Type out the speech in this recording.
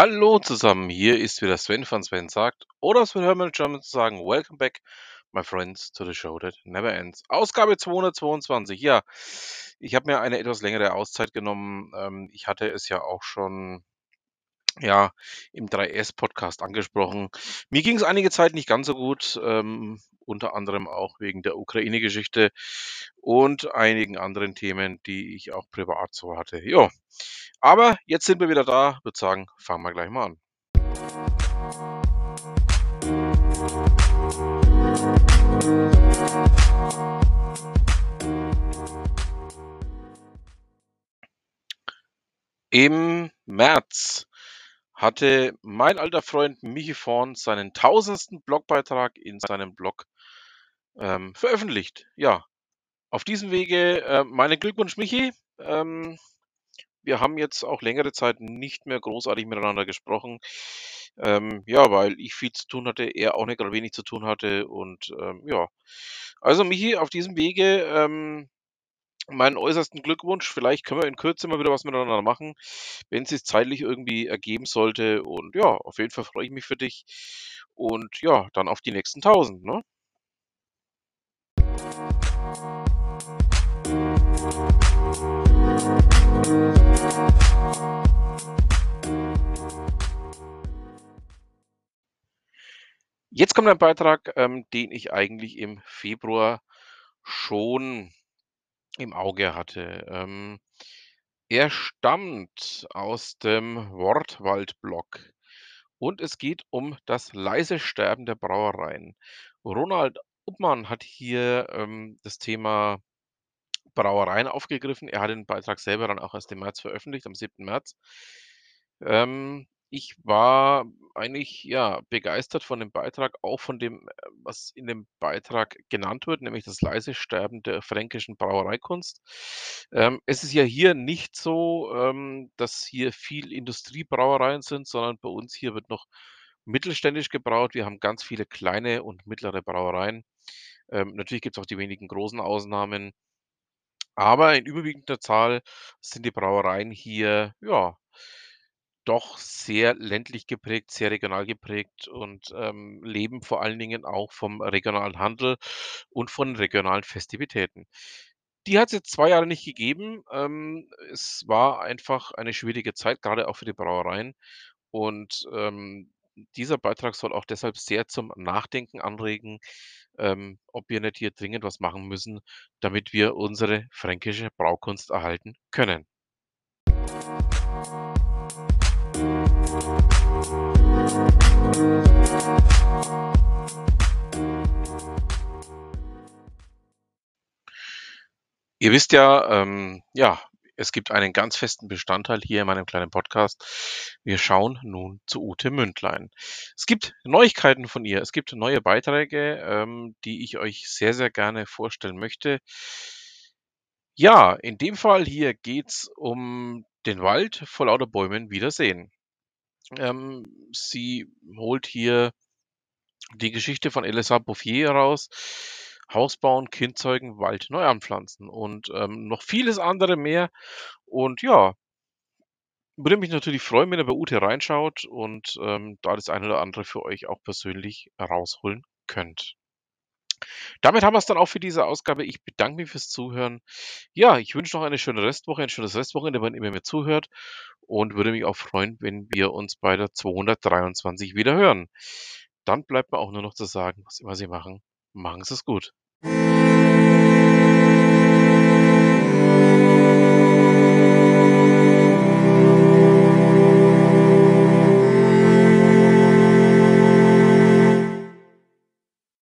Hallo zusammen, hier ist wieder Sven von Sven sagt, oder Sven Hermann German zu sagen, welcome back, my friends, to the show that never ends. Ausgabe 222, ja, ich habe mir eine etwas längere Auszeit genommen. Ähm, ich hatte es ja auch schon, ja, im 3S-Podcast angesprochen. Mir ging es einige Zeit nicht ganz so gut, ähm, unter anderem auch wegen der Ukraine-Geschichte und einigen anderen Themen, die ich auch privat so hatte. Ja, aber jetzt sind wir wieder da, würde sagen, fangen wir gleich mal an. Im März hatte mein alter Freund Michi Vorn seinen tausendsten Blogbeitrag in seinem Blog ähm, veröffentlicht. Ja, auf diesem Wege äh, meine Glückwunsch, Michi. Ähm, wir haben jetzt auch längere Zeit nicht mehr großartig miteinander gesprochen. Ähm, ja, weil ich viel zu tun hatte, er auch nicht gerade wenig zu tun hatte. Und ähm, ja, also Michi, auf diesem Wege ähm, meinen äußersten Glückwunsch. Vielleicht können wir in Kürze mal wieder was miteinander machen, wenn es sich zeitlich irgendwie ergeben sollte. Und ja, auf jeden Fall freue ich mich für dich. Und ja, dann auf die nächsten 1000, ne? Jetzt kommt ein Beitrag, ähm, den ich eigentlich im Februar schon im Auge hatte. Ähm, er stammt aus dem Wortwald-Blog und es geht um das leise Sterben der Brauereien. Ronald Uppmann hat hier ähm, das Thema Brauereien aufgegriffen. Er hat den Beitrag selber dann auch erst im März veröffentlicht, am 7. März. Ähm, ich war eigentlich, ja, begeistert von dem Beitrag, auch von dem, äh, was in dem Beitrag genannt wird, nämlich das leise Sterben der fränkischen Brauereikunst. Ähm, es ist ja hier nicht so, ähm, dass hier viel Industriebrauereien sind, sondern bei uns hier wird noch mittelständisch gebraut. Wir haben ganz viele kleine und mittlere Brauereien. Ähm, natürlich gibt es auch die wenigen großen Ausnahmen. Aber in überwiegender Zahl sind die Brauereien hier, ja, doch sehr ländlich geprägt, sehr regional geprägt und, ähm, leben vor allen Dingen auch vom regionalen Handel und von regionalen Festivitäten. Die hat's jetzt 2 Jahre nicht gegeben. Ähm, es war einfach eine schwierige Zeit, gerade auch für die Brauereien. Und, ähm, dieser Beitrag soll auch deshalb sehr zum Nachdenken anregen, ähm, ob wir nicht hier dringend was machen müssen, damit wir unsere fränkische Braukunst erhalten können. Ihr wisst ja, ähm, ja, es gibt einen ganz festen Bestandteil hier in meinem kleinen Podcast. Wir schauen nun zu Ute Mündlein. Es gibt Neuigkeiten von ihr. Es gibt neue Beiträge, ähm, die ich euch sehr, sehr gerne vorstellen möchte. Ja, in dem Fall hier geht's um den Wald vor lauter Bäumen wiedersehen. Ähm, sie holt hier die Geschichte von Elisa Bouffier heraus. Haus bauen, Kind zeugen, Wald neu anpflanzen und ähm, noch vieles andere mehr. Und ja, würde mich natürlich freuen, wenn ihr bei Ute reinschaut und ähm, da das eine oder andere für euch auch persönlich rausholen könnt. Damit haben wir es dann auch für diese Ausgabe. Ich bedanke mich fürs Zuhören. Ja, ich wünsche noch eine schöne Restwoche, ein schönes Restwochenende, wenn ihr mir zuhört und würde mich auch freuen, wenn wir uns bei der 223 wieder hören. Dann bleibt mir auch nur noch zu sagen, was immer Sie machen, Machen Sie es gut.